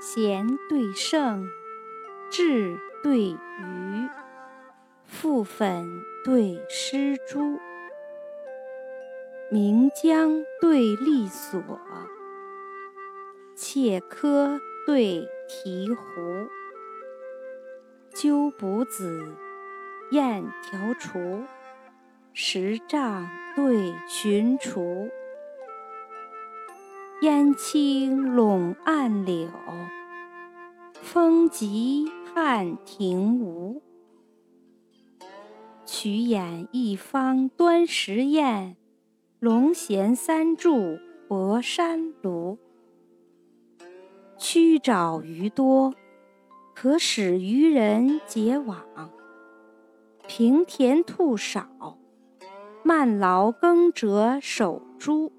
贤对圣，智对愚，覆粉对施朱，岷江对栗索，切柯对醍醐，鸠补子，燕条雏，石杖对寻雏。烟青笼岸柳，风急汉庭梧。曲眼一方端石砚，龙衔三柱博山庐。曲沼鱼多，可使渔人结网；平田兔少，慢劳耕者守株。